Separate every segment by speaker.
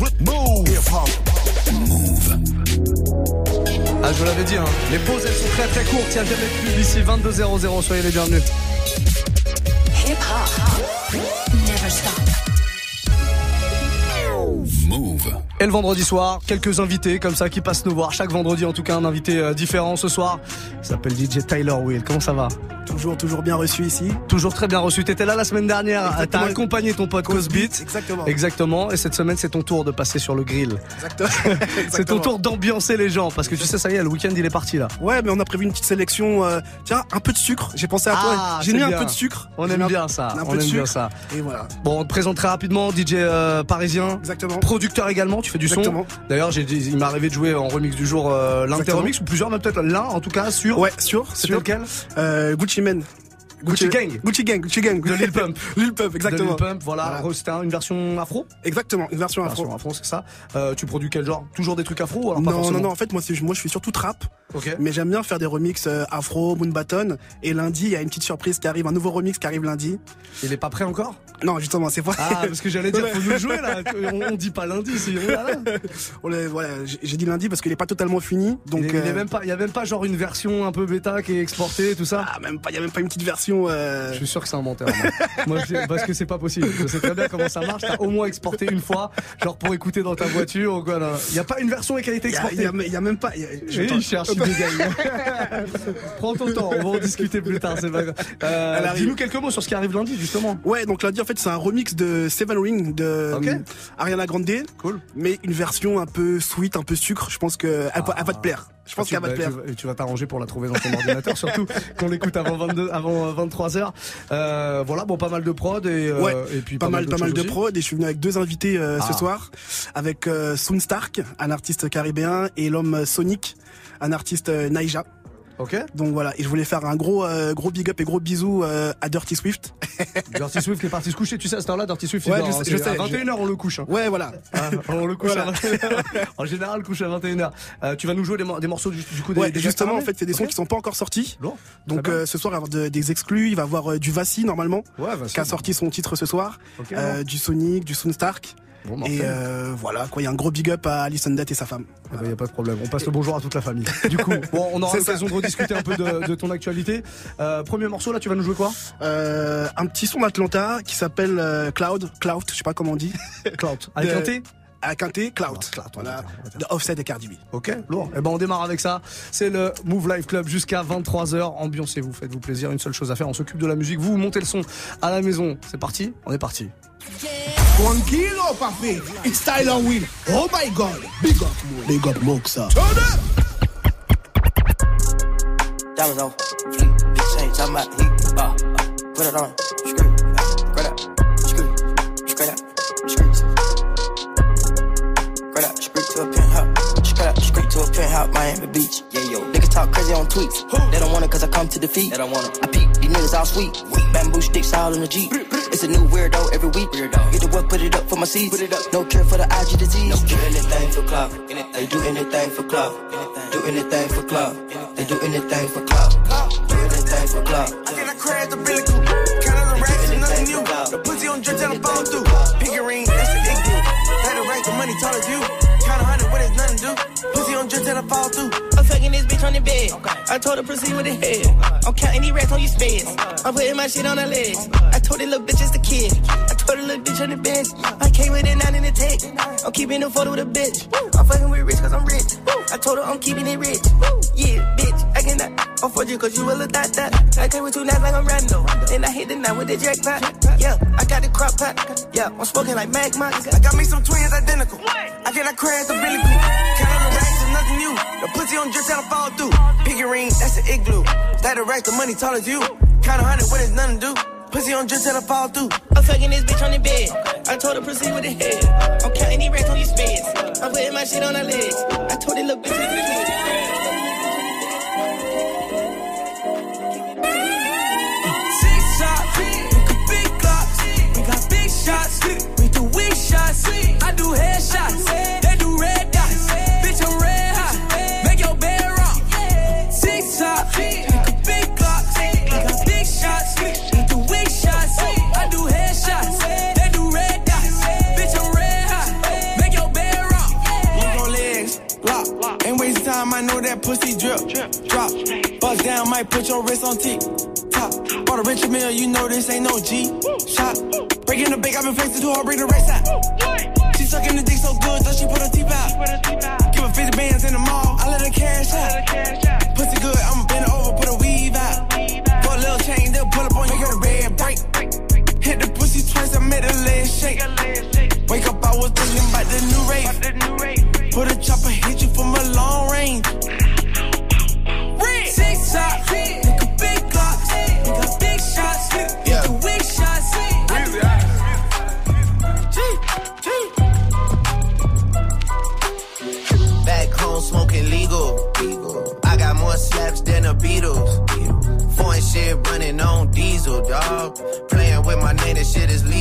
Speaker 1: Move.
Speaker 2: Ah, je vous l'avais dit, hein. les pauses elles sont très très courtes. Il y a jamais de pub ici. 22 Soyez les bienvenus.
Speaker 3: Hip hop. Never stop.
Speaker 1: Move.
Speaker 2: Et le vendredi soir, quelques invités comme ça qui passent nous voir. Chaque vendredi, en tout cas, un invité euh, différent ce soir. Il s'appelle DJ Tyler Will. Comment ça va?
Speaker 4: Toujours, toujours bien reçu ici.
Speaker 2: Toujours très bien reçu. T'étais là la semaine dernière. T'as accompagné ton pote Cosbeat.
Speaker 4: Exactement.
Speaker 2: Exactement. Et cette semaine, c'est ton tour de passer sur le grill.
Speaker 4: Exactement.
Speaker 2: C'est ton tour d'ambiancer les gens. Parce que tu sais, ça y est, le week-end, il est parti là.
Speaker 4: Ouais, mais on a prévu une petite sélection. euh, tiens, un peu de sucre. J'ai pensé à
Speaker 2: Ah,
Speaker 4: toi. J'ai
Speaker 2: c'est
Speaker 4: mis un
Speaker 2: bien.
Speaker 4: peu de sucre.
Speaker 2: On
Speaker 4: J'ai
Speaker 2: aime
Speaker 4: un-
Speaker 2: bien ça.
Speaker 4: un
Speaker 2: On aime bien ça.
Speaker 4: Et voilà.
Speaker 2: Bon, on te présente très rapidement, DJ euh, parisien.
Speaker 4: Exactement.
Speaker 2: Producteur également, tu fais du
Speaker 4: Exactement.
Speaker 2: son. D'ailleurs, j'ai il m'est arrivé de jouer en remix du jour euh, l'un de tes
Speaker 4: Exactement.
Speaker 2: remix ou plusieurs, mais peut-être l'un en tout cas sur.
Speaker 4: Ouais, sûr,
Speaker 2: C'était lequel?
Speaker 4: Euh, Gucci Mane.
Speaker 2: Gucci Gang.
Speaker 4: Gucci Gang, Gucci Gang.
Speaker 2: De Lil Pump.
Speaker 4: Lil Pump, exactement.
Speaker 2: De Lil Pump, voilà. C'était un- une version afro.
Speaker 4: Exactement, une version
Speaker 2: Une
Speaker 4: afro.
Speaker 2: version afro, c'est ça. Euh, tu produis quel genre? Toujours des trucs afro alors
Speaker 4: Non, non, non, en fait, moi, moi, je fais surtout trap, Mais j'aime bien faire des remixes euh, afro, Moonbaton. Et lundi, il y a une petite surprise qui arrive, un nouveau remix qui arrive lundi.
Speaker 2: Il est pas prêt encore?
Speaker 4: Non, justement, c'est pas.
Speaker 2: Ah, parce que j'allais dire, faut nous le jouer là. On, on dit pas lundi, c'est.
Speaker 4: voilà, j'ai dit lundi parce qu'il est pas totalement fini. Donc,
Speaker 2: il, est- il est
Speaker 4: euh,
Speaker 2: même pas, il y a même pas genre une version un peu bêta qui est exportée, tout ça?
Speaker 4: ah, même pas, il y a même pas une petite version. euh,
Speaker 2: Je suis sûr que c'est un menteur. Moi, Moi, je- parce que c'est pas possible. Je sais très bien comment ça marche. T'as au moins exporté une fois, genre pour écouter dans ta voiture ou quoi. là. Il y a pas une version qui a été
Speaker 4: y a,
Speaker 2: exportée.
Speaker 4: il y a- y a même pas. y a- je-
Speaker 2: Oui, cherche, dégaine. Prends ton temps, on va en discuter plus tard, c'est pas grave. Euh. Dis-nous quelques mots sur ce qui arrive lundi, justement.
Speaker 4: Ouais, donc lundi en fait c'est un remix de Seven Ring de euh, Ariana Grande,
Speaker 2: Cool.
Speaker 4: mais une version un peu sweet, un peu sucre. Je pense que elle va te plaire. Je pense qu'elle va te plaire.
Speaker 2: tu vas- t'arranger pour la trouver dans ton ordinateur, surtout qu'on l'écoute avant 22, avant 23 heures. Euh, voilà, bon, pas mal de prod et, euh,
Speaker 4: Ouais,
Speaker 2: et puis
Speaker 4: Pas, mal, pas mal de prod et je suis venu avec deux invités euh,
Speaker 2: Ah.
Speaker 4: ce soir, avec euh, Soon Stark, un artiste caribéen, et l'homme Sonic, un artiste euh, Naija.
Speaker 2: Ok.
Speaker 4: Donc voilà, et je voulais faire un gros euh, gros big up et gros bisous euh, à Dirty Swift.
Speaker 2: Dirty Swift qui est parti se coucher, tu sais, à cette heure-là, Dirty Swift, il
Speaker 4: Ouais,
Speaker 2: dort,
Speaker 4: je
Speaker 2: hein,
Speaker 4: sais- je
Speaker 2: à
Speaker 4: sais,
Speaker 2: 21h, on le couche. hein.
Speaker 4: Ouais, voilà.
Speaker 2: Ah, on le couche
Speaker 4: Voilà.
Speaker 2: à 21h. En général, couche à 21h. Euh, tu vas nous jouer des, mor- des morceaux du, du coup des,
Speaker 4: Ouais,
Speaker 2: des
Speaker 4: justement, en fait, c'est des sons qui sont pas encore sortis.
Speaker 2: Lourd.
Speaker 4: Donc euh, ce soir, il va y avoir de- des exclus. Il va y avoir euh, du Vassi normalement,
Speaker 2: Ouais,
Speaker 4: qui a sorti son titre ce soir. Euh, du Sonic, du Soon Stark.
Speaker 2: Bon,
Speaker 4: Et euh, voilà, quoi, il y a un gros big up à Alison Date et sa femme.
Speaker 2: Eh ben, y a pas de problème. On passe le bonjour à toute la famille. Du coup, bon, on aura l'occasion de rediscuter un peu de, de ton actualité. Euh, premier morceau, là, tu vas nous jouer quoi?
Speaker 4: Euh, un petit son d'Atlanta qui s'appelle euh, Cloud, Cloud, je sais pas comment on dit.
Speaker 2: Cloud. Avec
Speaker 4: De-
Speaker 2: un T?
Speaker 4: Avec un T, Cloud.
Speaker 2: Ah, Cloud, on
Speaker 4: voilà. De Offset et Cardi B.
Speaker 2: Ok, lourd. Eh ben, on démarre avec ça. C'est le Move Live Club jusqu'à 23h. Ambiancez-vous, faites-vous plaisir. Une seule chose à faire, on s'occupe de la musique. Vous, vous montez le son à la maison. C'est parti? On est parti.
Speaker 5: Tranquilo, papi. It's Tyler Will. Oh my God. Big up, Mo. Big up, Moxa.
Speaker 6: Diamonds on fleek, ain't talking about heat. Uh, uh, put it on, to a penthouse, to a penthouse, Miami Beach. Yeah, yo, niggas talk crazy on tweets. They don't want it cause I come to defeat. They don't want it. I peep, these niggas all sweet. Bamboo sticks all in the Jeep. It's a new weirdo every week. Weirdo. Get the work, put it up for my seeds. Put it up. No care for the IG disease. No cure. Do anything for club. They do anything for club. Do anything for club. They do anything for club. Do anything for club.
Speaker 7: I think I crashed the Billy Coop. Count the racks and nothing new. The pussy on drip till I fall through. Pussy on drip till I fall through.
Speaker 6: On the bed. I told her proceed with the head. I'm counting these racks on your spades. I'm putting my shit on her legs. I told the little bitch it's the kid. I told the little bitch on the bench. I came with it nine in the tech. I'm keeping the photo with a bitch. I'm fucking with rich cause I'm rich. I told her I'm keeping it rich. Yeah, bitch, I cannot afford you cause you will look that that. I came with two knives like I'm Randall. Then I hit the night with the jackpot. Yeah, I got the crop pot. Yeah, I'm smoking like magma.
Speaker 7: I got me some twins identical. I cannot crash the Coop. Count the racks and nothing new. The pussy on drip I fall through. Pickering, that's the igloo. That the racks, the money tall as you. Count a hundred when it's nothing to do. Pussy on drip I fall through.
Speaker 6: I'm fucking this bitch on the bed. I told her proceed with the head. I'm counting these racks on your spades. I'm putting my shit on her legs. I told this little bitch it's the
Speaker 7: might know that pussy drip. Drop. Bust down, might put your wrist on T. Top. Bought a richer meal, you know this ain't no G. Shot. Breaking the bank, I've been facing too hard, break the race side. She sucking the dick so good, thought she put her teeth out. Give her 50 bands in the mall, I let her cash out. Pussy good, I'ma bend over, put a weave out. Put a little chain, they'll pull up on you, your red break. Hit the pussy twice, I made a leg shake. Wake up, I was thinking about the new rate. Put a chopper, hit you a long range. Six shot, nigga big glocks, nigga big shots, nigga weak shots.
Speaker 8: Back home smoking legal. I got more slaps than the Beatles. Foreign shit running on diesel, dog. Playing with my name, this shit is lethal,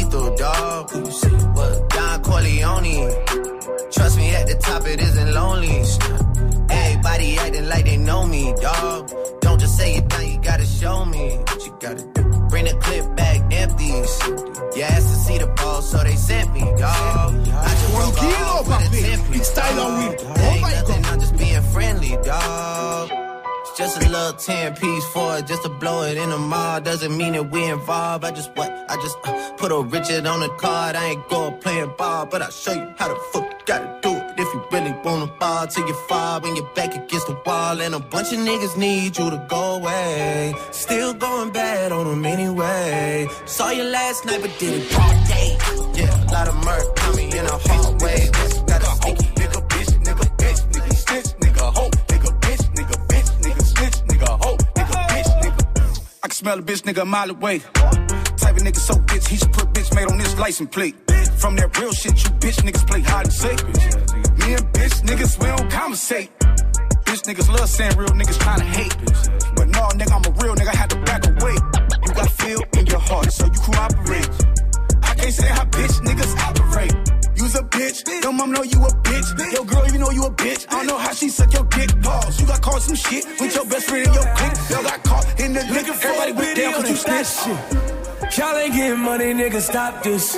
Speaker 8: like they know me, dog. Don't just say it now, you gotta show me what you gotta do. Bring the clip back empties. You asked to see the ball, so they sent me, dog. I just broke off with a
Speaker 4: papi.
Speaker 8: 10 piece,
Speaker 4: Freestyle
Speaker 8: dog.
Speaker 4: on me. Oh
Speaker 8: ain't
Speaker 4: my
Speaker 8: nothing,
Speaker 4: God.
Speaker 8: I'm just being friendly, dog. It's just a little 10 piece for it, just to blow it in the mall. Doesn't mean that we involved. I just what? I just uh, put a Richard on the card. I ain't going playing ball, but I'll show you how the fuck you gotta do it. If you really wanna ball till you fall when you're back against the wall. And a bunch of niggas need you to go away. Still going bad on them anyway. Saw you last night, but did it broad day. Yeah, a lot of murk coming in a hallway. Got a
Speaker 9: nigga, bitch, nigga, bitch, nigga, snitch, nigga, hoe, nigga, bitch, nigga, bitch, nigga, snitch, nigga, hoe, nigga, bitch, nigga. I can smell a bitch, nigga, a mile away. Type of nigga so bitch, he should put bitch made on his license plate. From that real shit, you bitch niggas play hide and seek. Me and bitch niggas, we don't conversate. Bitch niggas love saying real niggas trying to hate. But no, nigga, I'm a real nigga, I had to back away. You got feel in your heart, so you cooperate. I can't say how bitch niggas operate. You's a bitch, your mom know you a bitch. Your girl even know you a bitch. I don't know how she suck your dick. balls. You got caught some shit with your best friend in your clique. Y'all got caught in the liquor. Everybody went down cause you snitched.
Speaker 7: Y'all ain't getting money, nigga, stop this.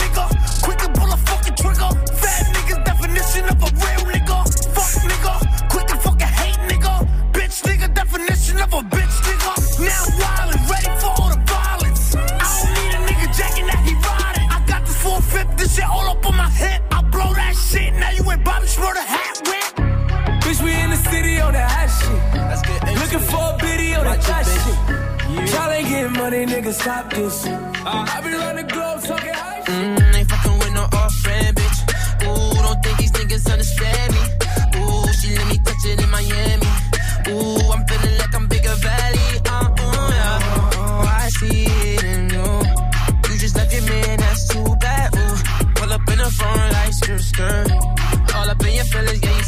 Speaker 7: biddy that
Speaker 8: it, bitch.
Speaker 7: shit. Y'all ain't getting money, nigga, stop this. I be round the globe talking high shit.
Speaker 8: Mm, ain't fucking with no off brand bitch. Ooh, don't think these niggas understand me. Ooh, she let me touch it in Miami. Ooh, I'm feeling like I'm bigger valley. Uh, uh, yeah. Oh, I see it in you. You just left your man, that's too bad. Ooh, pull up in the front like skirt, skirt. All up in your feelings, yeah,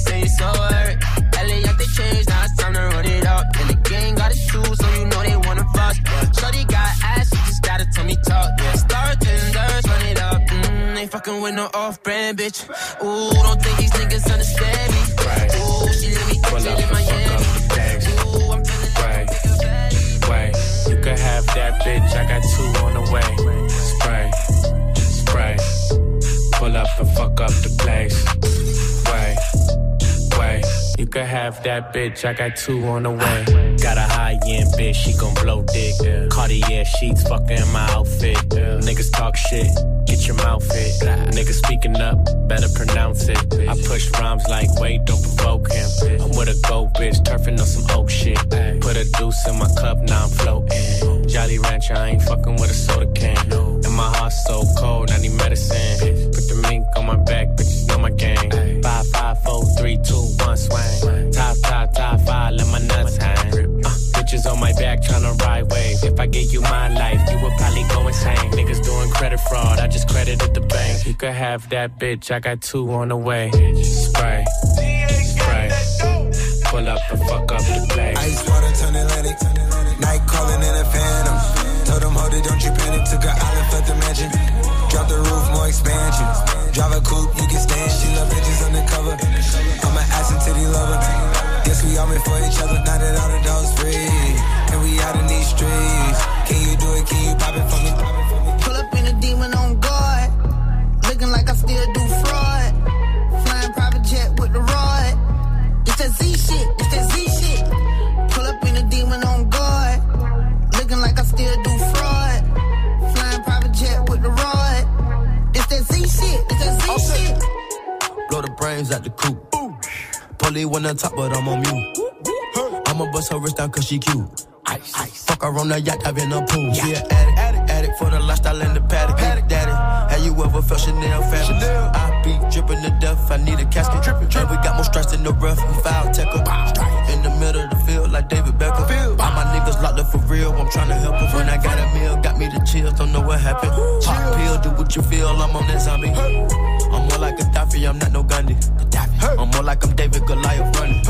Speaker 8: fucking with no off-brand bitch. Ooh, don't think these niggas understand me. Ooh, she let me touch it in Miami. Ooh, I'm feeling like a bigger.
Speaker 10: Wait, you could have that bitch. I got two on the way. Spray, spray. Pull up and fuck up the place. You could have that bitch. I got two on the way. Got a high end bitch. She gon' blow dick. Cartier sheets fuckin' my outfit. Niggas talk shit. Get your mouth fit. Niggas speaking up. Better pronounce it. I push rhymes like wait, don't provoke him. I'm with a gold bitch. Turfing on some oak shit. Put a deuce in my cup. Now I'm floating. Jolly Rancher. I ain't fucking with a soda can. No. And my heart's so cold. I need medicine. Put the mink on my back. Bitches know my game. Five, credit fraud. I just credited the bank. You could have that bitch. I got two on the way. Spray, spray. Pull up and fuck up the place.
Speaker 11: Ice water turn Atlantic. Night calling in a phantom. Told them, hold it, don't you panic. Took an island, left the mansion. Drop the roof, more expansion. Drive a coupe, you can stand. She love bitches undercover. I'm an ass and titty lover. Guess we all meant for each other. Now that all the dogs free. And we out in these streets. Can you do it? Can you pop it for me?
Speaker 12: Pull up in a demon on guard. Looking like I still do fraud. Flying private jet with the rod. It's that Z shit. It's that Z shit. Pull up in a demon on guard. Looking like I still do fraud. Flying private jet with the rod. It's that Z shit. It's that Z shit.
Speaker 11: Blow the brains out the coop. Polly one on top, but I'm on mute. I'ma bust her wrist down cause she cute. Ice, ice. Fuck her on the yacht, I've been a pool. She an addict, addict, addict for the lifestyle in the paddock. Paddock, daddy. Have you ever felt Chanel fabric? I be dripping to death, I need a casket. Drippin', drippin'. we got more strikes than the rough, we foul tackle. In the middle of the field, like David Beckham. All my niggas locked up for real, I'm tryna help them. When I got a meal, got me the chills, don't know what happened. Pop pill, do what you feel, I'm on that zombie. I'm more like Gaddafi, I'm not no Gandhi. I'm more like I'm David Goliath running.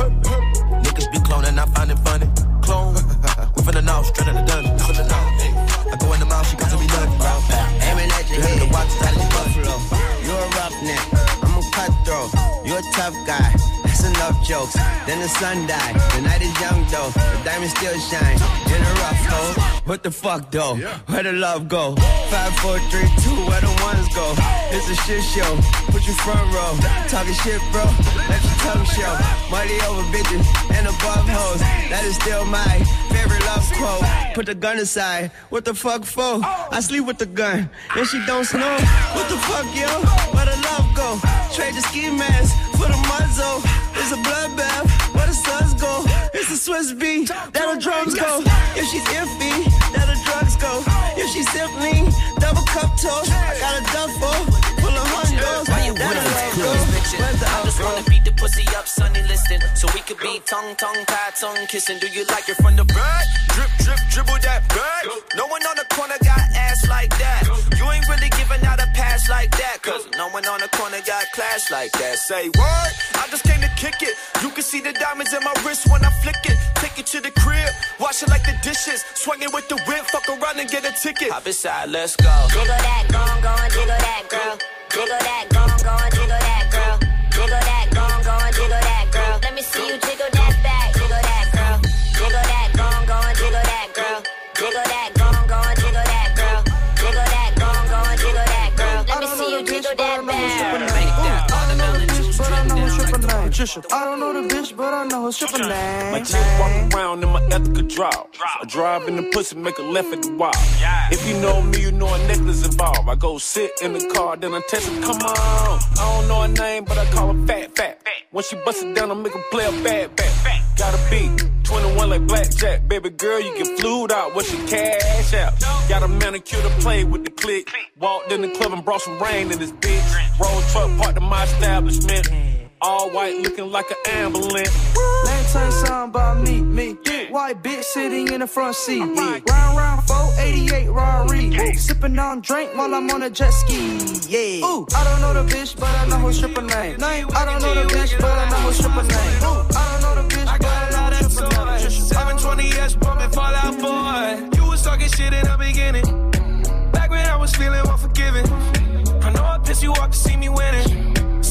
Speaker 6: Jokes. Then the sun died. The night is young though. The diamonds still shine. In a rough hole. What the fuck though? Where the love go? Five, four, three, two. Where the ones go? It's a shit show. Put your front row. Talking shit, bro. Let your tongue show. Money over bitches and above hoes. That is still my favorite love quote. Put the gun aside. What the fuck for? I sleep with the gun. And she don't snow. What the fuck, yo? Where the love go? Trade the ski mask for the muzzle. It's a bloodbath. Where the suns go? It's a Swiss beat. That the drums go. If she's iffy, that the drugs go. If she's simply double cup toast, I got a duffel full of hundos.
Speaker 13: Why you
Speaker 6: That
Speaker 13: with us?
Speaker 6: love
Speaker 13: Close
Speaker 6: go.
Speaker 13: fiction.
Speaker 6: Where's the
Speaker 13: I just wanna beat the pussy up, Sunny listen. So we could be tongue, tongue, tied, tongue kissing. Do you like it from the back? Drip, drip, dribble that back. No one on the corner got ass like that. You ain't really giving out a pass like that. Cause no one on the corner got class like that. Say what? I just came to kick it. You can see the diamonds in my wrist when I flick it. Take it to the crib, wash it like the dishes. Swing it with the whip, fuck around and get a ticket. Hop inside, let's go.
Speaker 14: Jiggle that, gone, gone, jiggle that, girl. Jiggle that, gone, gone, jiggle that, girl. Jiggle that, gone, gone, jiggle that, girl. Let me see you jiggle that back, jiggle that, girl. Jiggle that, gone, gone, jiggle that, girl. Jiggle that, gone,
Speaker 15: I don't know the bitch, but I know her stripper name.
Speaker 16: My chick walk around in my ethical draw. I drive in the pussy, make a left at the wall. If you know me, you know a necklace involved. I go sit in the car, then I text her, come on. I don't know her name, but I call her fat, fat. When she bust it down, I make her play a bad, bad. Gotta be 21 like blackjack. Baby girl, you get flued out, what's your cash out? Got a manicure to play with the click. Walked in the club and brought some rain in this bitch. Roll truck parked in my establishment. All white looking like an ambulance.
Speaker 15: Let me tell you something about me, me. White bitch sitting in the front seat. Oh round round 488 Rari. Sipping on drink while I'm on a jet ski. Yeah. Ooh, I don't know the bitch, but I know her stripper name. I don't know the bitch, but I know her stripper name. Ooh, I don't know the bitch, but I know her stripper name.
Speaker 7: 720 S pumping Fall Out Boy. You was talking shit in the beginning. Back when I was feeling unforgiving. I know I pissed you off to see me winning.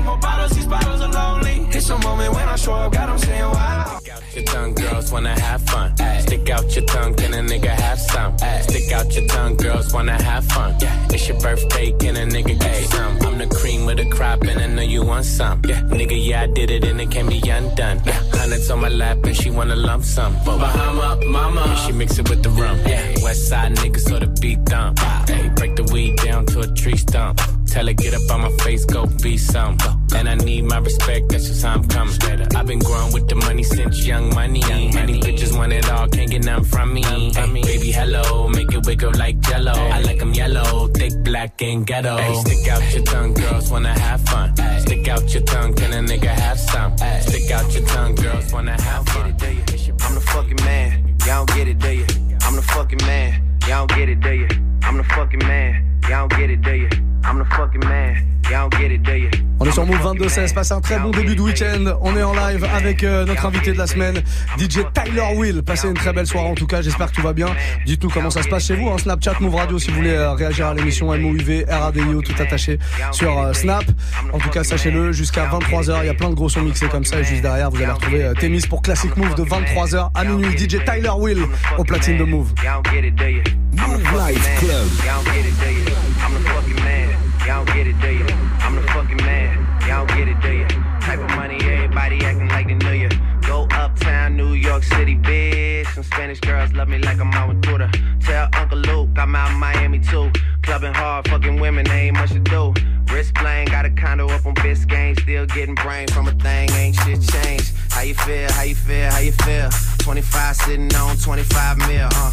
Speaker 7: Get more bottles, these bottles are lonely. It's a moment when I show up, God, I'm saying wow.
Speaker 10: Your tongue, girls wanna have fun. Stick out your tongue, can a nigga have some? Stick out your tongue, girls wanna have fun. It's your birthday, can a nigga get some? I'm the cream with the crop, and I know you want some. Yeah, nigga, yeah, I did it, and it can be undone. Yeah, hundreds on my lap, and she wanna lump some. But Bahama, mama, and she mix it with the rum. Yeah, West side niggas so the beat dump. Ah. Hey, break the weed down to a tree stump. Tell her get up on my face, go be some. And I need my respect, that's just how I'm coming. I've been growing with the money since young money. Many bitches want it all, can't get none from me. Hey, baby, hello, make it wiggle like jello. I like 'em yellow, thick, black, and ghetto. Hey, stick out your tongue, girls wanna have fun. Stick out your tongue, can a nigga have some? Stick out your tongue, girls wanna have fun.
Speaker 8: I'm the fucking man, y'all don't get it, do you? I'm the fucking man, y'all don't get it, do you? I'm the fucking man, y'all don't get it, do you? I'm the fucking man, y'all don't get it, do you?
Speaker 2: On est sur Move 22-16, passez un très bon début de week-end. On est en live avec euh, notre invité de la semaine, DJ Tyler Will. Passez une très belle soirée en tout cas, j'espère que tout va bien. Dites-nous comment ça se passe chez vous, hein, Snapchat, Move Radio si vous voulez euh, réagir à l'émission MOUV, RADIO, tout attaché sur euh, Snap. En tout cas, sachez-le, jusqu'à 23h, il y a plein de gros sons mixés comme ça. Et juste derrière, vous allez retrouver Témis pour Classic Move de 23h à minuit. DJ Tyler Will au platine de Move.
Speaker 8: Y'all don't get it, do you?
Speaker 1: Mouv Life Club.
Speaker 8: Y'all get it, do you? I'm the fucking man. Y'all get it, do you? I'm the fucking man. Y'all get it, do you? Type of money, everybody acting like they knew you. Go uptown, New York City, bitch. Some Spanish girls love me like I'm out with Buddha. Tell Uncle Luke I'm out in Miami too. Clubbing hard, fucking women, they ain't much to do. Wrist playing, got a condo up on Biscayne. Still getting brain from a thing, ain't shit changed. How you feel? How you feel? How you feel? 25 sitting on 25 mil, uh.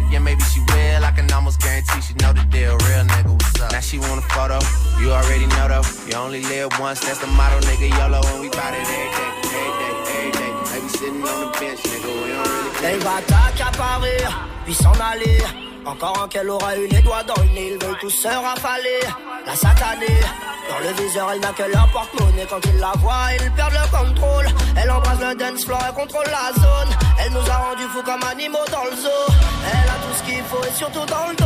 Speaker 8: again, maybe she will. I can almost guarantee she know the deal. Real nigga, what's up? Now she want a photo. You already know though. You only live once, that's the motto, nigga. YOLO, and we bout it every day, every day, every day. Sitting on the bench, nigga. We don't really
Speaker 17: Elle va t'accaparer, puis s'en aller. Encore un qu'elle aura eu les doigts dans le nez, ils veulent tous se rafaler. La satanée, dans le viseur, elle n'a que leur porte-monnaie. Quand ils la voient, ils perdent le contrôle. Elle embrasse le dance floor, elle contrôle la zone. Elle nous a rendus fous comme animaux dans le zoo. Elle a tout ce qu'il faut et surtout dans le dos.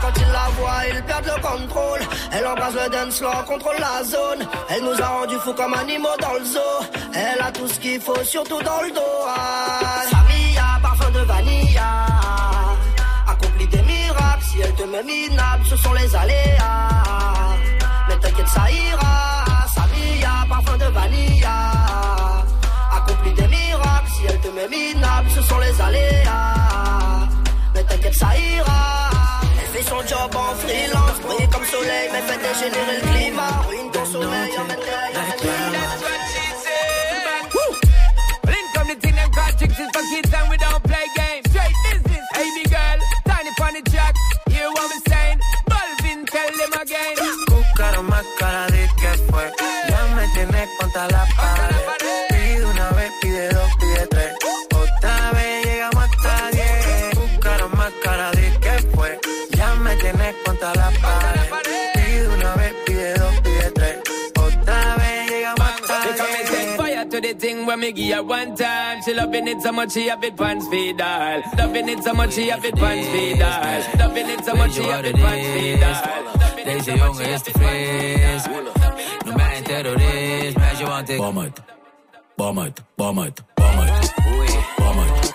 Speaker 17: Quand ils la voient, ils perdent le contrôle. Elle embrasse le dance floor, contrôle la zone. Elle nous a rendus fous comme animaux dans le zoo. Elle a tout ce qu'il faut, surtout dans le dos. Samia, parfum de vanilla. Si elle te met minable, ce sont les aléas. Mais t'inquiète, ça ira. Samia, parfum de vanilla. Accomplit des miracles, si elle te met minable, ce sont les aléas. Mais t'inquiète, ça ira. Elle fait son job en freelance, brille comme soleil, mais fait dégénérer le climat. Ruine ton sommeil, emmène
Speaker 7: don't
Speaker 18: contra la pared. Pide una vez, pide dos, pide tres. Otra vez llegamos hasta diez. Buscaron más cara de que fue. Ya me tienes contra la pared. Pide una vez, pide dos, pide tres. Otra vez llegamos hasta
Speaker 7: fire to the thing when me give her one time. She loving it so much she have it pants feed all. Loving it so much she have it pants feed all. Loving it so much she have it pants feed all.
Speaker 19: Deze jongen is te fris. Noem mij een terrorist, je want it. Bomb it. Bomb it. Bomb it. Bomb it. Oui. Bomb it.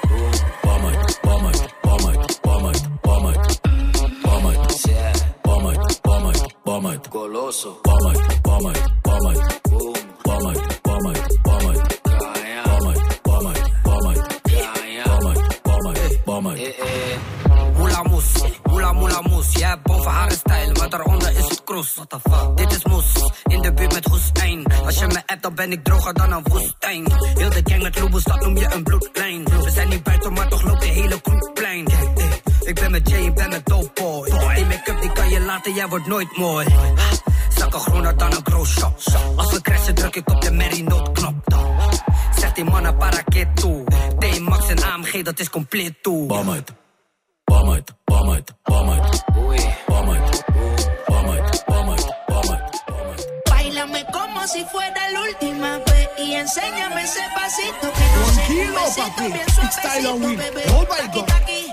Speaker 19: Bomb it. Bomb it. Bomb it. Bomb it. Bomb it. Bomb it. Yeah. Bomb it. Bomb it. Bomb it. Goloso. Bomb it. Bomb it. Bomb it. Boom. Bomb it. Bomb it. Bomb it. Bomb it. Bomb it. Bomb it. Bomb it. Bomb it. Bomb it. Bomb it.
Speaker 17: Moula mousse. Moula moula mousse. Yeah, bon, fa style, man. kroes.
Speaker 20: Dit is moes, in de buurt met hoestijn. Als je me hebt, dan ben ik droger dan een woestijn. Heel de gang met loeboes, dat noem je een bloedlijn. We zijn niet buiten, maar toch loopt de hele kroegplein. Ik ben met Jay, ik ben met Doughboy. Die make-up die kan je laten, jij wordt nooit mooi. Zakken groener dan een groot shop. Als we crashen, druk ik op de Mary noodknop. zeg die mannen para toe. T-Max en AMG, dat is compleet toe.
Speaker 19: Bam uit, bam uit, bam uit, bam
Speaker 21: uit. más y enséñame ese pasito que no
Speaker 4: papi.
Speaker 21: bien suavecito, bebé.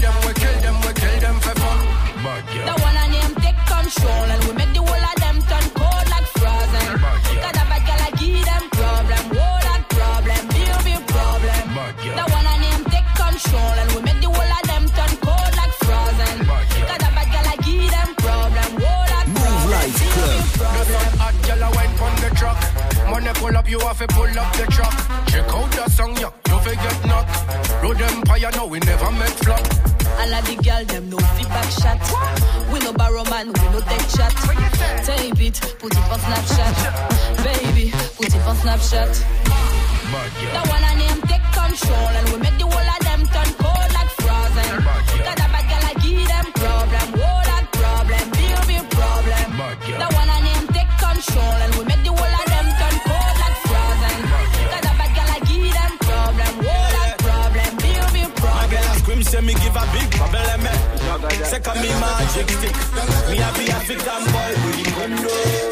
Speaker 21: take control and we make the whole of them turn cold like frozen. Got a bad girl, I give them problem. Whoa, that problem, big, big problem. The one and them take control and we make the whole of them turn cold like frozen. Got a bad girl, I give them problem. Whoa, that problem, big, big problem.
Speaker 22: Hot girl, I wine on the truck. Money pull up, you have to pull up the truck. Check out the song, yeah, you forget knock. Road Empire, no, we never make flop.
Speaker 21: All of the girl them no feedback shot. We no borrow man, we no take shot. Tape it, put it on Snapchat. Baby, put it on Snapchat. The one and them take control and we make the whole of them turn
Speaker 22: me magic stick. Me a be African boy with the condo.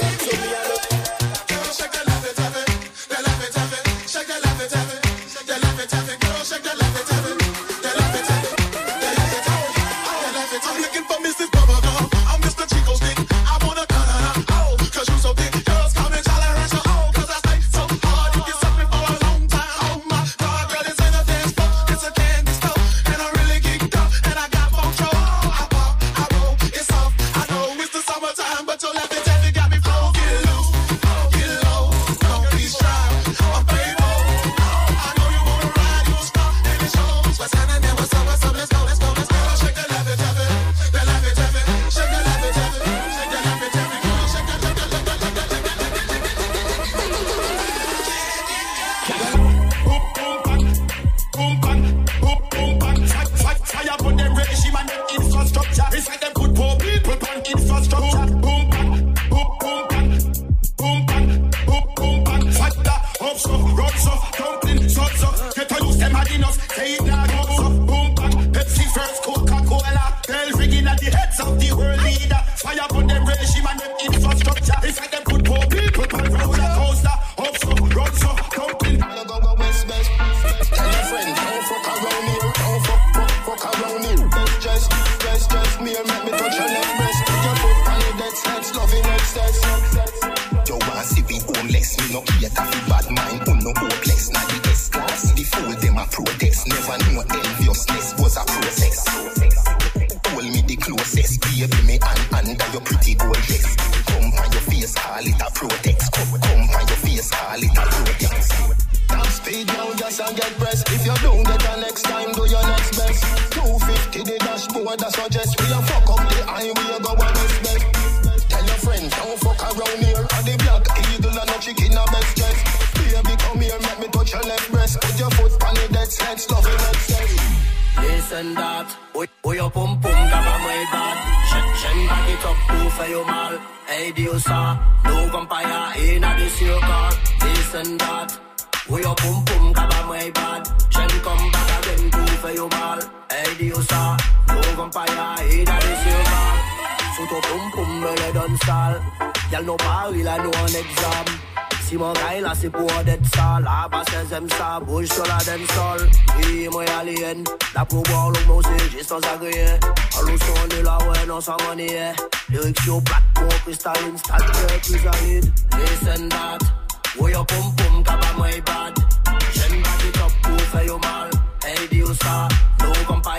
Speaker 23: Your
Speaker 17: mal. Hey, Diosa, no vampire in a this your car. Listen that, oh your pum pum gaba muy bad. Shen come back again, do for your mal. Hey, Diosa, no vampire in a this your car. Pum pum, le don sale. Y'all no parle, la no en exam. Si mon gars là c'est pour d'être sale. La basse aime ça, bouge sur la dancehall Oui, moi alien, là pour boire le mot c'est juste sans agréer À l'eau est là, ouais, non sans monnaie. Lyrics sur plate, mon cristalline, stade plus solide Listen that, oui yo pum pum, kaba moi bad. J'aime pas du top pour faire mal. Hey, dis ça, no vampire,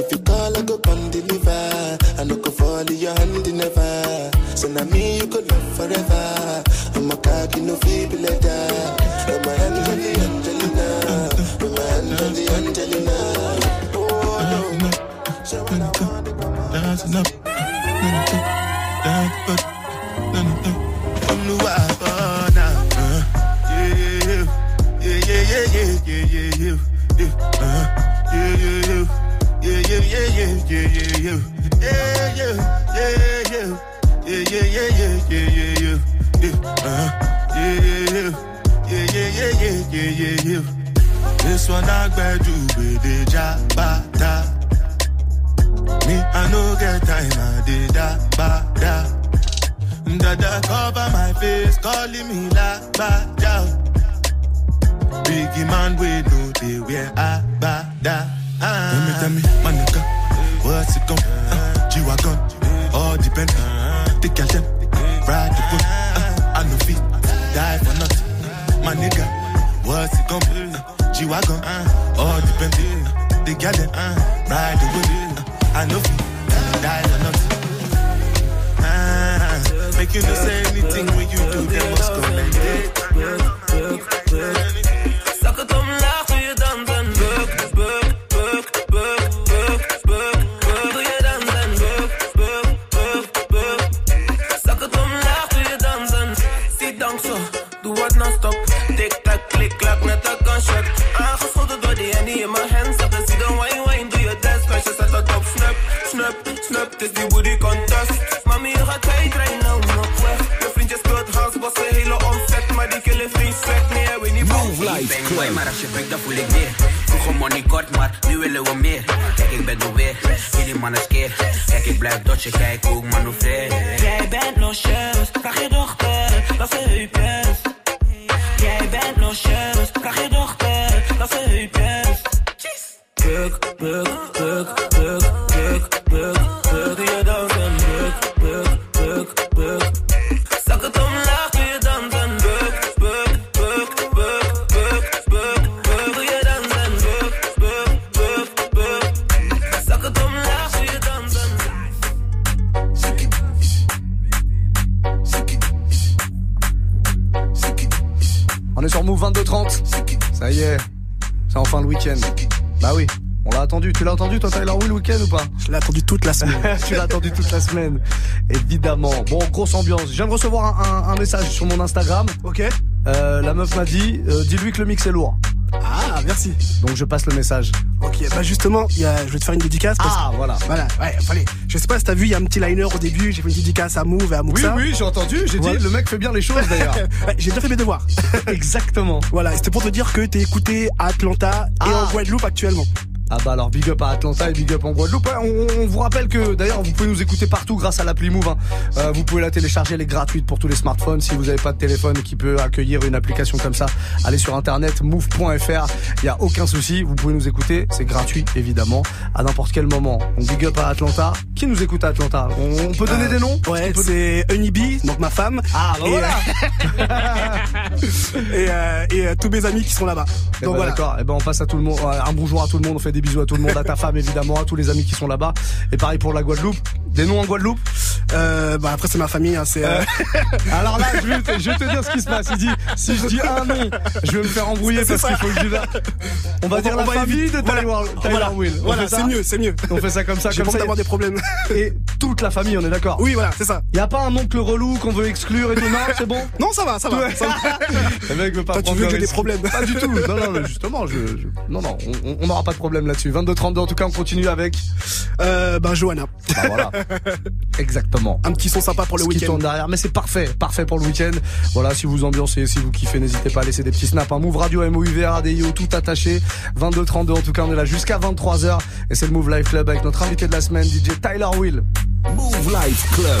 Speaker 24: If you call, I go come deliver. I no go fall in your hand never. So now me you could love forever. I'm a cocky no feeble letter. I'm a Angeli Angelina. I'm a Angeli Angelina. Oh no. So when I want it,
Speaker 25: Dancing up, face, calling me da. Biggie man, we know they wear a, ba, da. Ah. Me, tell me, my nigga, what's it gon' uh, G-Wagon, all depend. The girl them, ride the whip, uh, I no fit, die for nothing. My nigga, what's it be? Uh, G-Wagon, uh, all depend. Uh, them, uh, ride the whip, uh, I no fit, die for nothing. Ah, make you no say
Speaker 7: house, was een hele omzet. Maar die killen vriend sweat, nee, hij weet niet
Speaker 26: Mouv life club. Maar als je breekt, dan voel ik weer. Vroeger money kort, maar nu willen we meer. Kijk, ik ben er weer. Jullie mannen skeer. Kijk, ik blijf dodgen, kijk hoe ik manoeuvreer.
Speaker 7: Jij bent losjes, vraag je dochter, dat ze heupjes. Jij bent losjes, vraag je dochter, dat ze heupjes. Buk, buk, buk, buk, buk,
Speaker 2: enfin le week-end. Bah oui, on l'a attendu. Tu l'as entendu toi Tyler Will le week-end ou pas
Speaker 4: Je l'ai attendu toute la semaine.
Speaker 2: tu l'as attendu toute la semaine, évidemment. Bon, grosse ambiance. Je viens de recevoir un, un- un message sur mon Instagram.
Speaker 4: Ok.
Speaker 2: Euh, la meuf m'a dit, euh, dis-lui que le mix est lourd.
Speaker 4: Ah, merci.
Speaker 2: Donc je passe le message.
Speaker 4: Ok, bah justement, y a, je vais te faire une dédicace. Parce
Speaker 2: Ah, voilà.
Speaker 4: Voilà, ouais, fallait. Je sais pas si t'as vu, il y a un petit liner au début, j'ai fait une dédicace à Move et à
Speaker 2: Oui,
Speaker 4: Muxa.
Speaker 2: oui, j'ai entendu. J'ai dit, le mec fait bien les choses d'ailleurs.
Speaker 4: Ouais, j'ai bien fait mes devoirs.
Speaker 2: Exactement.
Speaker 4: Voilà, c'était pour te dire que t'es écouté à Atlanta et
Speaker 2: Ah.
Speaker 4: en Guadeloupe actuellement.
Speaker 2: Ah bah alors big up à Atlanta et big up en Guadeloupe. Ouais, On, on vous rappelle que d'ailleurs vous pouvez nous écouter partout grâce à l'appli Move. hein. Euh, vous pouvez la télécharger, elle est gratuite pour tous les smartphones. Si vous n'avez pas de téléphone qui peut accueillir une application comme ça, allez sur internet move.fr. Il y a aucun souci, vous pouvez nous écouter, c'est gratuit évidemment à n'importe quel moment. Donc big up à Atlanta. Qui nous écoute à Atlanta? On, on peut donner des noms?
Speaker 4: Ouais, c'est Unibi, donc ma femme.
Speaker 2: Ah bah
Speaker 4: et,
Speaker 2: voilà.
Speaker 4: et, euh, et, euh, tous mes amis qui sont là-bas.
Speaker 2: Eh
Speaker 4: Donc
Speaker 2: ben,
Speaker 4: voilà.
Speaker 2: D'accord. Et ben on passe à tout le monde. euh, Un bonjour à tout le monde. On fait des bisous à tout le monde, à ta femme évidemment, à tous les amis qui sont là-bas. Et pareil pour la Guadeloupe. Des noms en Guadeloupe.
Speaker 4: Euh, bah après c'est ma famille, hein, c'est. euh,
Speaker 2: Alors là, je vais, te, je vais te dire ce qui se passe. Il dit, si je dis un nom, je vais me faire embrouiller parce qu'il faut que je dise. On va
Speaker 4: On
Speaker 2: dire
Speaker 4: va-
Speaker 2: la
Speaker 4: on va
Speaker 2: famille
Speaker 4: éviter-
Speaker 2: de Tyler,
Speaker 4: voilà. Voilà.
Speaker 2: Will. On
Speaker 4: Voilà, c'est mieux, c'est mieux.
Speaker 2: On fait ça comme ça, comme ça.
Speaker 4: d'avoir des problèmes.
Speaker 2: Et toute la famille, on est d'accord.
Speaker 4: Oui, voilà, c'est ça.
Speaker 2: Y a pas un oncle relou qu'on veut exclure et tout. Non, c'est bon.
Speaker 4: Non, ça va, ça va. ça va.
Speaker 2: Le mec veut pas
Speaker 4: Toi, tu veux que j'ai des problèmes.
Speaker 2: Pas du tout. Non, non, justement, je, je- non, non, on- on n'aura pas de problème là-dessus. 22-32, en tout cas, on continue avec.
Speaker 4: Euh, bah Johanna.
Speaker 2: Bah voilà. Exactement.
Speaker 4: Un petit son sympa pour le
Speaker 2: qui
Speaker 4: week-end.
Speaker 2: tourne derrière, mais c'est parfait, parfait pour le week-end. Voilà, si vous ambiancez, si vous kiffez, n'hésitez pas à laisser des petits snaps. Un Move Radio, MOUV, RADIO, tout attaché. 22 32, en tout cas, on est là jusqu'à 23h. Et c'est le Move Life Club avec notre invité de la semaine, DJ Tyler Will.
Speaker 19: Move Life Club.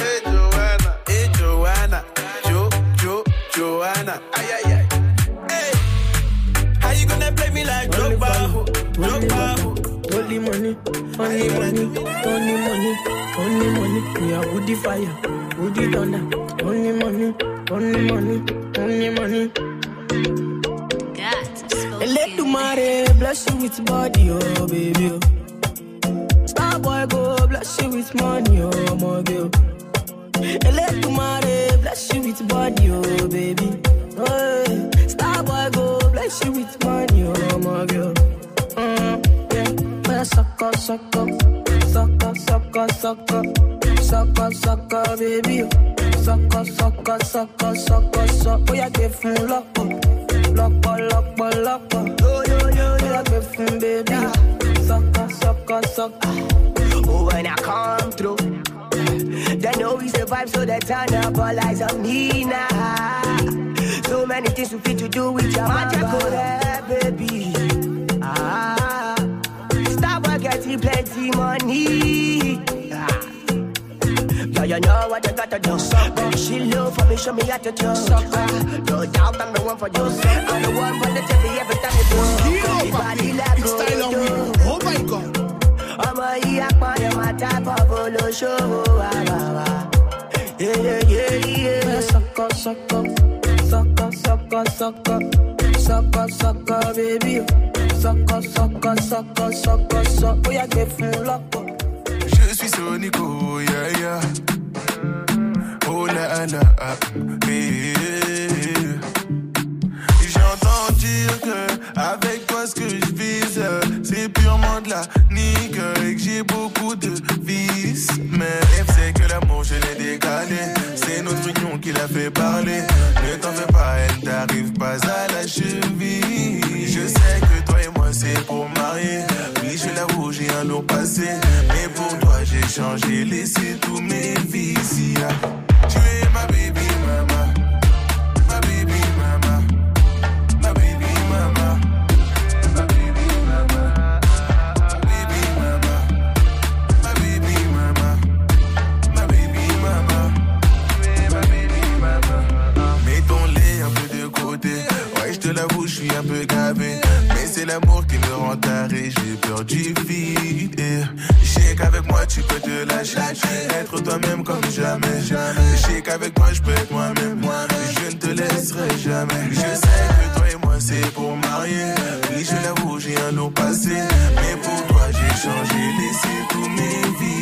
Speaker 27: Only money, only money, only money, only money. Me a woody fire, woody thunder. Only money, only money, only money. Let the oh, oh. money oh, bless you with body, oh baby. Oh. Star boy go bless you with money, oh my girl. Let the money bless you with body, oh baby. Oh, yeah. Star boy go bless you with money, oh my girl. Well, sucker, sucker, sucker, sucker, sucker, sucker, sucker, baby. Sucker, sucker, sucker, sucker, sucker. Oh, yeah, give him loco, loco, loco, loco. Yo, yo, yo, yeah, give him baby. Sucker, sucker, sucker.
Speaker 5: Oh, when I come through, they know we survive, so they turn up all eyes on me now. So many things we fit to do with your magical hair, baby. Ah, stop getting plenty money. Ah. Yeah, you know what you gotta do. Baby, she love for me, show me how to do. No doubt I'm the one for you. I'm the one for the TV every time you do. Your body like
Speaker 4: It's Tyler
Speaker 5: gold.
Speaker 4: Will. Oh my god.
Speaker 5: ọmọ yìí apáyọ máa tábọ̀ bolóṣòwò àbàbà.
Speaker 27: Sucker, sucker, sucker, sucker, sucker, sucker, sucker, baby. Sucker, sucker, sucker, sucker, sucker. Oh, yeah, give him loco.
Speaker 7: Je suis Sonico, yeah, yeah. Oh la la, ah, que avec toi ce que je vise, c'est purement de la nique et que j'ai beaucoup de vices. Mais sait que l'amour je l'ai décalé, c'est notre union qui l'a fait parler. Ne t'en fais pas, elle t'arrive pas à la cheville. Je sais que toi et moi c'est pour marier. Oui, je l'avoue, j'ai un lourd passé. Mais pour toi, j'ai changé, laissé tous mes vices. Tu es ma baby Mais c'est l'amour qui me rend taré, j'ai peur du vide. Je sais qu'avec moi tu peux te lâcher, être toi-même comme jamais. Je sais qu'avec moi je peux être moi-même, je ne te laisserai jamais. Je sais que toi et moi c'est pour marier. Oui, je l'avoue, j'ai un lourd passé. Mais pour toi j'ai changé, laissé tous mes vices.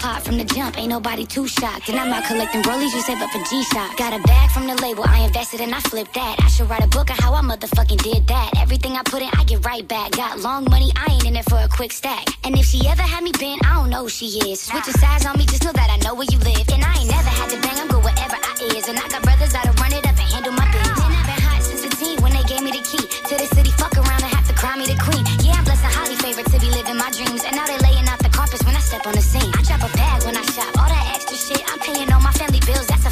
Speaker 28: From the jump. Ain't nobody too shocked. And I'm out collecting rollies you save up for G-Shock. Got a bag from the label, I invested and I flipped that. I should write a book on how I motherfucking did that. Everything I put in, I get right back. Got long money, I ain't in it for a quick stack. And if she ever had me bent, I don't know who she is. Switching sides on me, just know that I know where you live. And I ain't never had to bang, I'm good wherever I is. And I got brothers that'll run it up and handle my biz. Man, I've been hot since a teen when they gave me the key to the city. Fuck around and have to cry me the queen. Yeah, I'm blessed and highly favored to be living my dreams. And now they laying out the carpets when I step on the scene.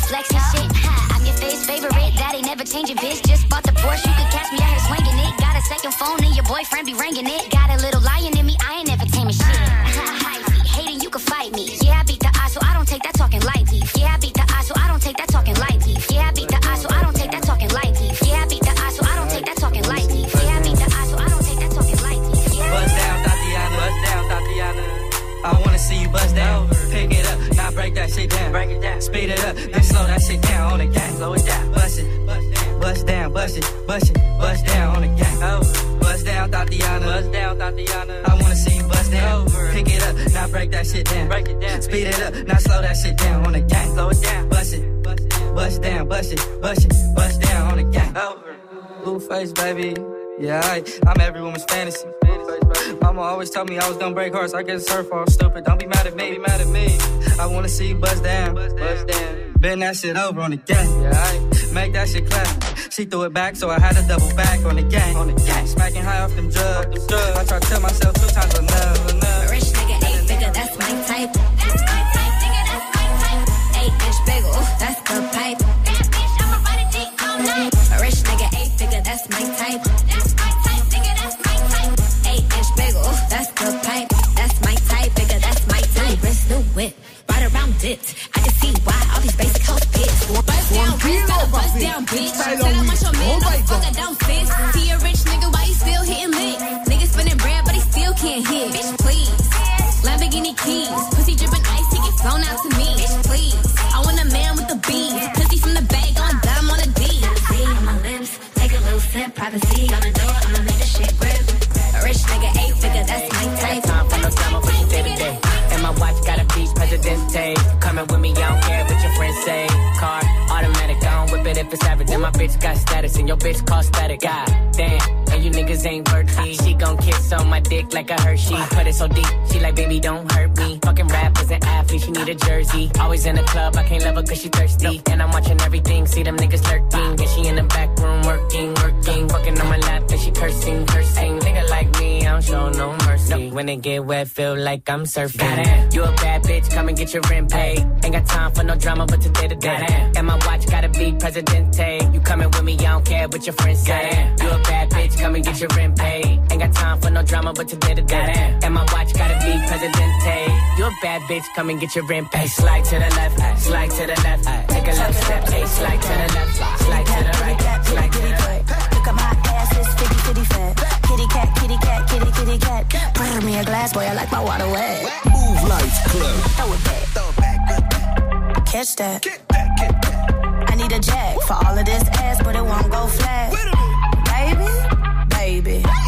Speaker 28: Bills. That's a flex and shit. Ha, I'm your face favorite. Daddy never changing bitch. Just bought the Porsche. You could catch me out here swinging it. Got a second phone and your boyfriend be ringing it. Got a little lion in me. I ain't never taming shit. Hyphy, Hating, you can fight me. Yeah, I beat the odds, so I don't take that talking lightly. Yeah, I beat the odds, so I don't take that talking light beef. Yeah, I beat the odds, so I don't take that talking light beef. Yeah, I beat the odds, so I don't take that talking light beef. Yeah, I beat the odds, so I don't take that talking light beef. Yeah.
Speaker 29: Bust down, Thotiana. Bust down, Thotiana. I wanna see you bust down. Pick it up, now break that shit down. Break it down. Speed it up, bust it, bust down on the gang. Bust down, Thotiana. Bust down, Thotiana. I wanna see you bust down. Pick it up, now break that shit down. Break it down. Speed it up, now slow that shit down on the gang. Slow it down. Bust it, bust down, bust it, bust it, bust down on the gang. Over. Blueface, baby. Yeah, I, I'm every woman's fantasy. Mama always told me I was gonna break hearts. I guess her fault, stupid. Don't be mad at me. Be mad at me. I wanna see you bust down. Bust down. Bend that shit over on the gang. Yeah, I make that shit clap. She threw it back, so I had to double back on the gang. On the gang. Smacking high off them drugs. I try to tell myself two times enough. enough.
Speaker 28: Rich bitch
Speaker 10: got status, and your bitch call static. God damn, and you niggas ain't worth me. She gon' kiss on my dick like a Hershey. Put it so deep, she like, baby, don't hurt athlete, she need a jersey. Always in the club, I can't love her cause she thirsty. And I'm watching everything, see them niggas lurking. And she in the back room working, working. Fucking on my lap, and she cursing, cursing. Nigga like me, I don't show no mercy. When it get wet, feel like I'm surfing. Goddamn, you a bad bitch, come and get your rent paid. Ain't got time for no drama, but today to day. And my watch gotta be Presidente. You coming with me, I don't care what your friends say. You a bad bitch, come and get your rent paid. Ain't got time for no drama, but today to day. And my watch gotta be Presidente. You a bad bitch, come and get your rent paid. Slide to the left, slide to the left. Take a left step, ay, slide to the left, slide to the right, slide to the right.
Speaker 30: Look at my ass, it's fitty fitty fat. Kitty cat, kitty cat, kitty kitty cat. Pour me a glass, boy, I like my water wet.
Speaker 19: Mouv Life Club.
Speaker 30: Throw it back, throw it back, good back. Catch that. I need a jack for all of this ass, but it won't go flat. Baby, baby, come eat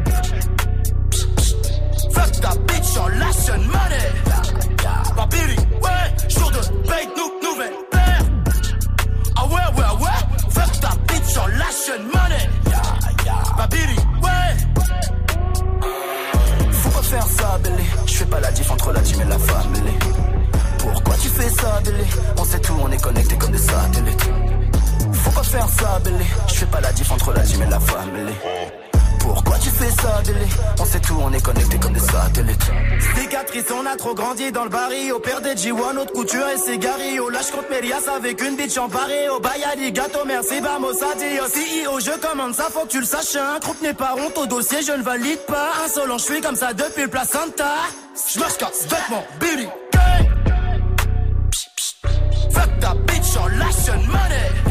Speaker 11: fuck ta bitch en lâche money. Papiri, ouais, jour de paye, nous, nouvelle paire. Ah ouais, ouais, ouais, fuck ta bitch en lâche money. Papiri, ouais. Faut pas faire ça, belé. J'fais pas la diff entre la team et la famille. Pourquoi tu fais ça, belé On sait tout, on est connecté comme des satellites. Faut pas faire ça, belé. J'fais pas la diff entre la team et la femme famille. Tu fais ça, Bélé On sait tout, on est connecté comme des satellites.
Speaker 31: Cicatrice, on a trop grandi dans le baril. Au père des G1, notre couture et ses garis. Au lâche contre Mérias avec une bitch en paré. Au Bayadi, gâteau, merci, vamos, adios. CEO, je commande ça, faut que tu le saches. Un groupe n'est pas honte au dossier, je ne valide pas. Insolent, je suis comme ça depuis le placenta. Je marche casse, vêtements, Billy. Fuck ta bitch en lâche money.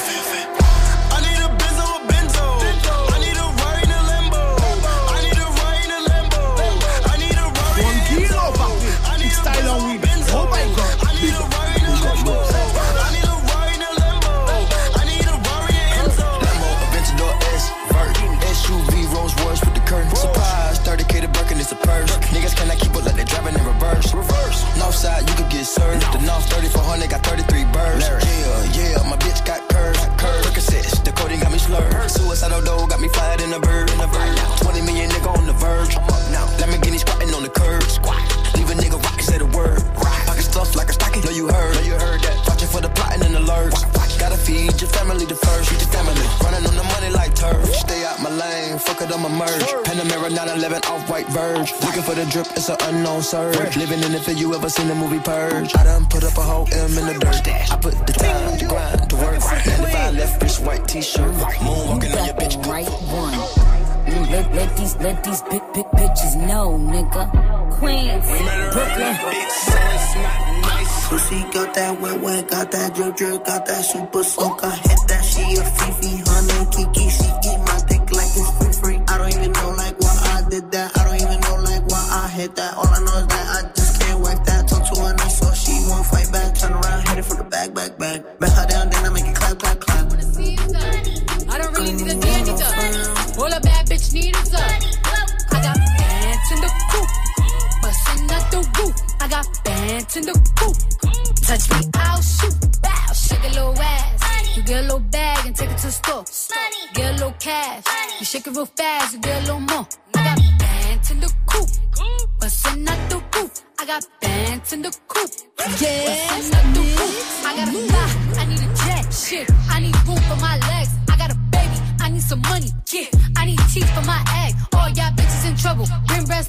Speaker 11: Looking for the drip, it's an unknown surge. Living in the field, you ever seen the movie Purge? I done put up a whole M in the dirt. I put the time, the grind, the work. 95 left wrist, white t-shirt. Moonwalking on your bitch.
Speaker 14: right one. Mm, Let, let these let these big big bitches know, nigga. Queens, Brooklyn.
Speaker 32: Pussy got that wet wet, got that drip drip, got that super soak. I hit that she a Fifi, honey Kiki. She hit that. All I know is that I just can't whack that. Talk to her nice so she won't fight back. Turn around, hit it from the back, back, back. Back her down, then I make it clap, clap, clap.
Speaker 33: I don't really need a dandy touch. All a bad bitch need is up. I got bands in the coop, bustin' out the roof. I got bands in the coop. Touch me, I'll shoot. Bow, shake a little ass. You get a little bag and take it to the store. Get a little cash. You shake it real fast, you get a little more.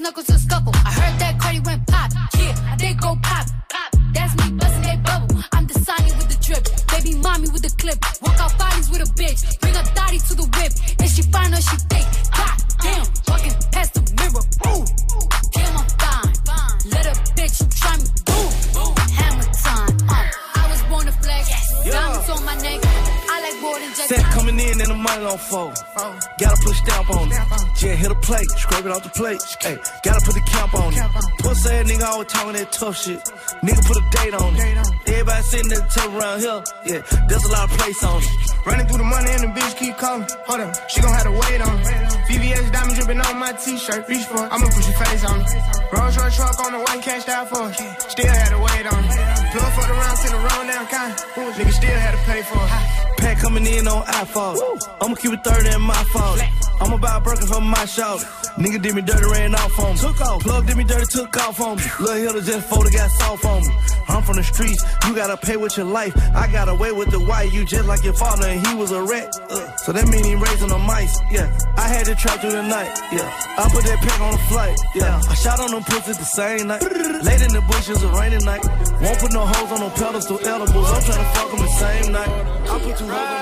Speaker 33: Knuckles to scuffle. I heard that Cardi went pop. Yeah, they go pop. Pop. That's me busting they bubble. I'm the Sonny with the drip. Baby mommy with the clip. Walk out bodies with a bitch. Bring a thotty to the whip. If she fine or she
Speaker 31: off the plate. Hey, gotta put the camp on it. Pussy ass nigga always talking that tough shit. Nigga put a date on it. Everybody sitting at the table around here. Yeah, there's a lot of place on it.
Speaker 34: Running through the money and the bitch keep calling. Hold up, she gon' have to wait on it. VVS diamond dripping on my t-shirt. Reach for it, I'ma put your face on it. Rolls Royce truck on the white cashed out for it. Still had to wait on it. Plug for the round, send the roll down kind. Nigga still had to pay for it.
Speaker 31: Coming in on iPhone. I'ma keep it 30 in my phone. I'm about broken from my shoulder. Nigga did me dirty, ran off on me. Took off. Plug did me dirty, took off on me. Lil' Hilda just folded, got soft on me. I'm from the streets, you gotta pay with your life. I got away with the white, you just like your father, and he was a rat. Uh, so that mean he raising the mice, yeah. I had to trap through the night, yeah. I put that pack on the flight, yeah. I shot on them pussies the same night. Late in the bushes, a rainy night. Won't put no hoes on no pedestal edibles. I'm tryna fuck them the same night. I put two hoes on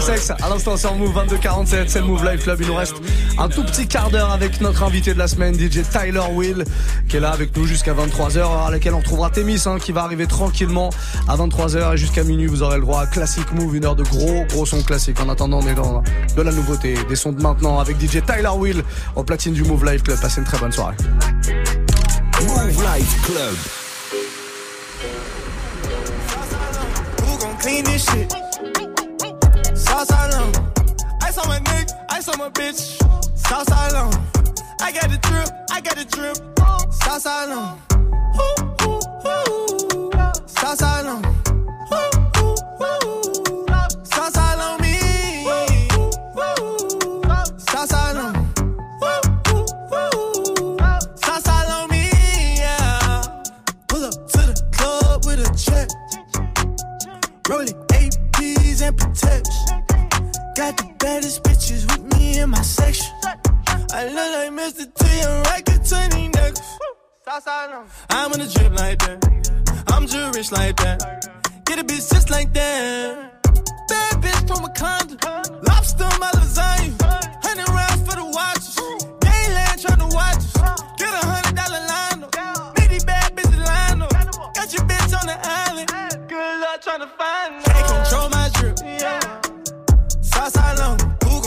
Speaker 2: Lassex, à l'instant c'est en move 22-47, c'est le Move Live Club. Il nous reste un tout petit quart d'heure avec notre invité de la semaine, DJ Tyler Will, qui est là avec nous jusqu'à 23h, à laquelle on retrouvera Témis, hein, qui va arriver tranquillement à 23h et jusqu'à minuit. Vous aurez le droit à Classic Move, une heure de gros, gros sons classiques. En attendant, on est dans de la nouveauté, des sons de maintenant avec DJ Tyler Will au platine du Move Live Club. Passez une très bonne soirée.
Speaker 19: Move Life Club.
Speaker 34: Who gon' clean this shit? Southside long. Ice on my neck, ice on my bitch. Southside long. I got the drip, I got the drip. Southside long. Ooh, ooh, ooh. Southside long. Ooh, ooh, ooh. Southside on me. Ooh, ooh, ooh. Southside on me, yeah. Pull up to the club with a check. Rolling APs and protection. Got the baddest bitches with me in my section. I look like Mr. T, I'm like a 20 necklace. I'm in a drip like that. I'm rich like that. Get a bitch just like that. Bad bitch from Wakanda. Lobster my lasagna. Hundred rounds for the watches. Gayland tryna watch us. Get a hundred dollar line up. Meet these bad bitches line up. Got your bitch on the island. Good luck tryna find her. Can't control my drip. Who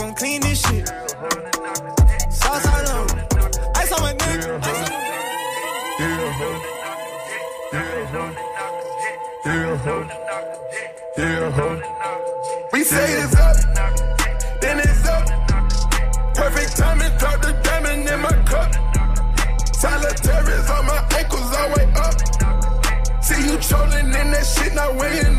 Speaker 34: gon' clean this shit? Long. Ice on my. Ice on my
Speaker 7: We say it's up, then it's up. Perfect timing, drop the diamond in my cup. Solitaires on my ankles, all way up. See you trolling in that shit, not weighing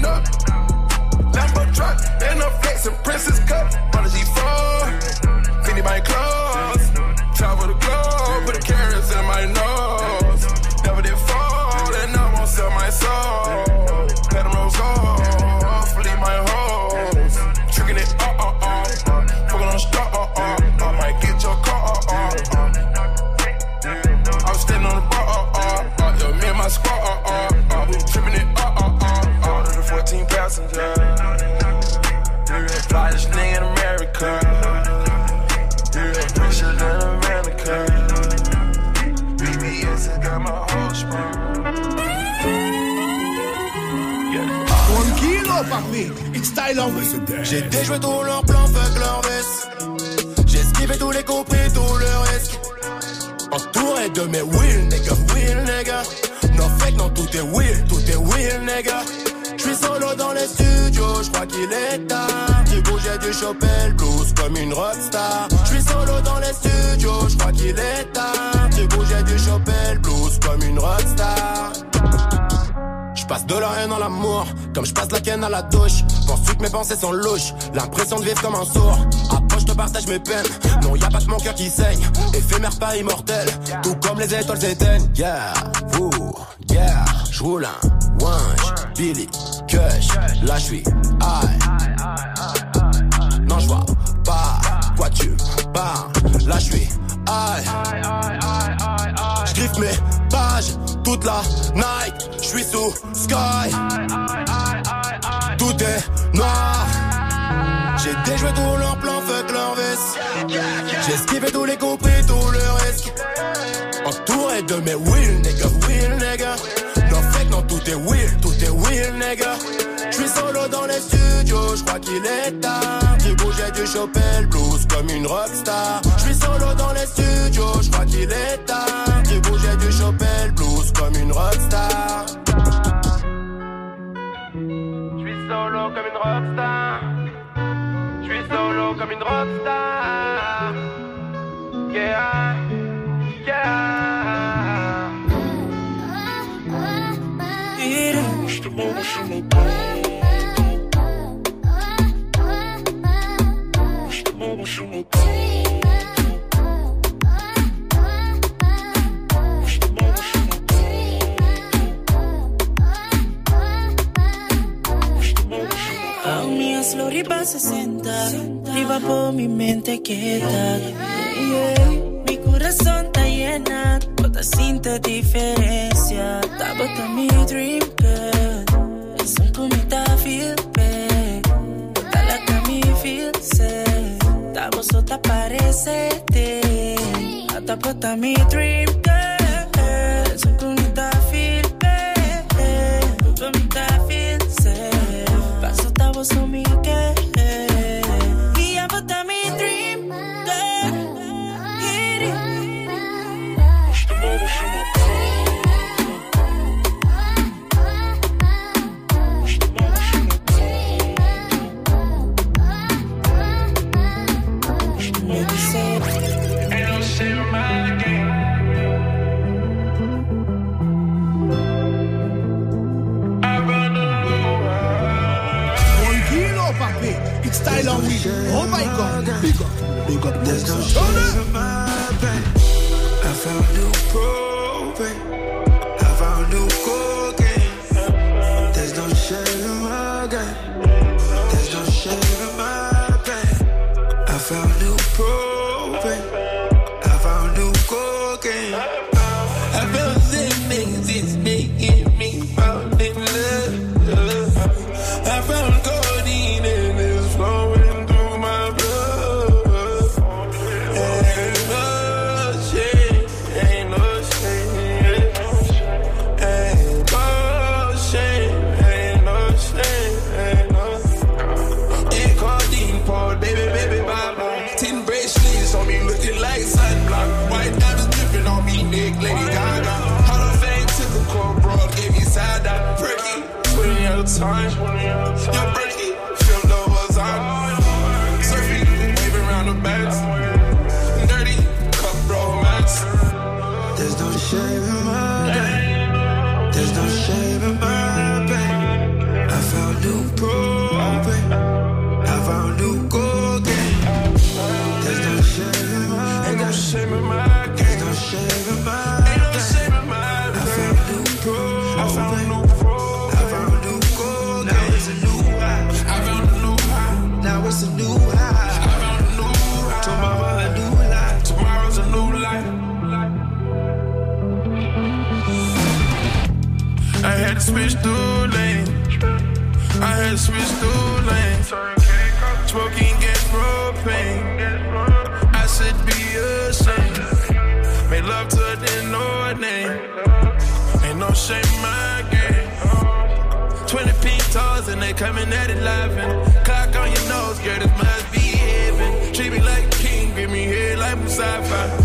Speaker 34: la douche. Penses-tu mes pensées sont louches L'impression de vivre comme un sourd. Approche, je te partage mes peines. Non, y a pas que mon cœur qui saigne. Éphémère, pas immortel. Tout comme les étoiles s'éteignent. Yeah, vous, yeah. J'roule un winch, Billy, Kush. Là, j'suis high. Non, j'vois pas quoi tu parles. Là, j'suis high. J'griffe mes pages,
Speaker 8: toute la night, je suis sous sky. J'ai esquivé tous les coups, pris tout le risque. Entouré de mes will, nigga, will, nigga. Non, fake, non, tout est will, tout est will, nigga. J'suis solo dans les studios, j'crois qu'il est tard. J'ai bougé du Chopin blues comme une rockstar. J'suis solo dans les studios, j'crois qu'il est tard. J'ai bougé du Chopin blues comme une rockstar.
Speaker 35: Rockstar. Yeah, yeah.
Speaker 7: Aún slow riba 60 Riba por mi mente quieta. Yeah. Mi corazón está llena Toda cinta diferencia. Botando mi dream girl. Es un comita feel bad. Toda la que me feel sad. Vos otra parece Hasta bota mi dream girl. Es un feel bad. Mi feel sad. Paso tá vos no mi que
Speaker 36: switch through lanes. I had to switch through lanes. Smoking gas propane. I should be ashamed. Made love to her name. Ain't no shame my game. 20 pink toes and they coming at it laughing. Clock on your nose, girl, this must be heaven. Treat me like a king, give me head like
Speaker 14: Mufasa.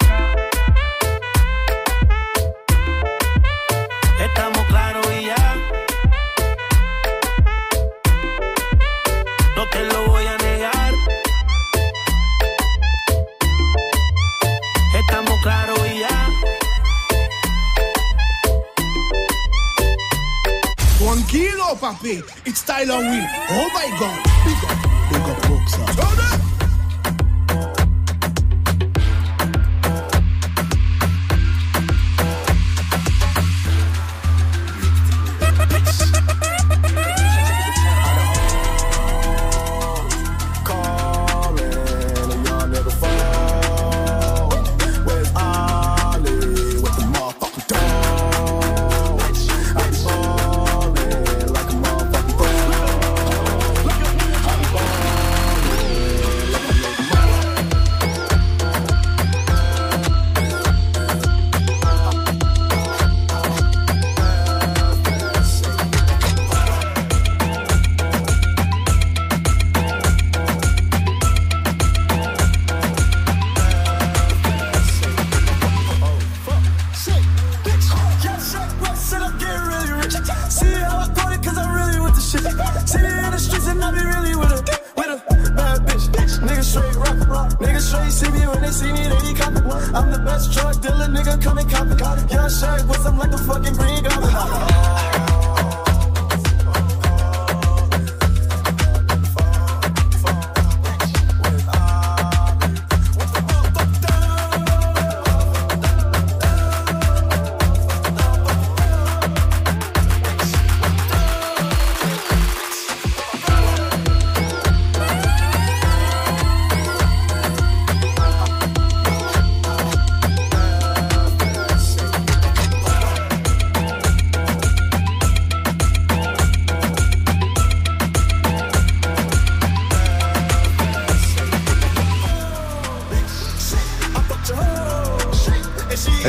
Speaker 31: It's Tyler Will. Oh my God. Big up, big up.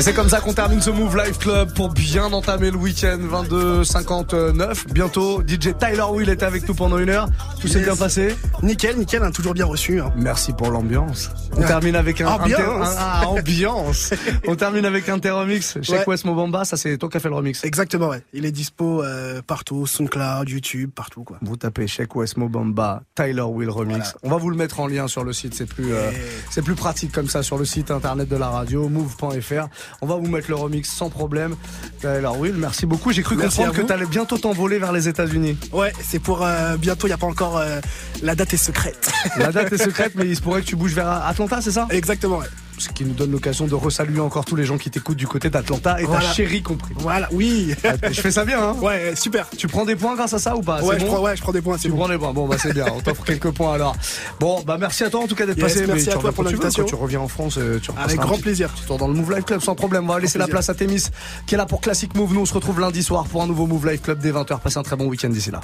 Speaker 2: Et c'est comme ça qu'on termine ce Move Life Club pour bien entamer le week-end 22-59. Bientôt, DJ Tyler Will était avec nous pendant une heure. Tout s'est
Speaker 4: Yes.
Speaker 2: bien passé
Speaker 4: Nickel, nickel, hein, toujours bien reçu. hein.
Speaker 2: Merci pour l'ambiance. On termine avec un,
Speaker 4: Ambiance.
Speaker 2: un- ambiance. On termine avec un remix. Chez
Speaker 4: Ouais.
Speaker 2: West Mobamba, ça c'est toi qui as fait le remix.
Speaker 4: Exactement, ouais. Il est dispo euh, partout, SoundCloud, YouTube, partout, quoi.
Speaker 2: Vous tapez Check West Mobamba, Tyler Will remix.
Speaker 4: Voilà.
Speaker 2: On va vous le mettre en lien sur le site, c'est plus euh, c'est plus pratique comme ça sur le site internet de la radio move.fr. On va vous mettre le remix sans problème. Tyler Will, merci beaucoup. J'ai cru
Speaker 4: Merci
Speaker 2: comprendre que tu allais bientôt t'envoler vers les États-Unis.
Speaker 4: Ouais, c'est pour euh, bientôt, il n'y a pas encore. euh, la date est secrète.
Speaker 2: La date est secrète, mais il se pourrait que tu bouges vers Atlanta, c'est ça?
Speaker 4: Exactement, ouais.
Speaker 2: Ce qui nous donne l'occasion de resaluer encore tous les gens qui t'écoutent du côté d'Atlanta et
Speaker 4: Voilà.
Speaker 2: ta chérie compris.
Speaker 4: Voilà, oui.
Speaker 2: Je fais ça bien, hein
Speaker 4: Ouais, super.
Speaker 2: Tu prends des points grâce à ça ou pas?
Speaker 4: Ouais, je
Speaker 2: bon?
Speaker 4: prends, ouais, je prends des points.
Speaker 2: Tu
Speaker 4: bon.
Speaker 2: prends des points. Bon, bah c'est bien. On t'offre quelques points alors. Bon, bah merci à toi en tout cas d'être
Speaker 4: Yes,
Speaker 2: passé.
Speaker 4: merci
Speaker 2: mais
Speaker 4: à
Speaker 2: tu
Speaker 4: toi pour
Speaker 2: tu
Speaker 4: l'invitation.
Speaker 2: Tu reviens en France, euh, tu
Speaker 4: Avec grand
Speaker 2: petit-
Speaker 4: plaisir.
Speaker 2: petit tour dans le Move Live Club sans problème. On va laisser la place à Témis qui est là pour Classic Move. Nous on se retrouve lundi soir pour un nouveau Move Live Club dès 20h. Passez un très bon week-end d'ici là.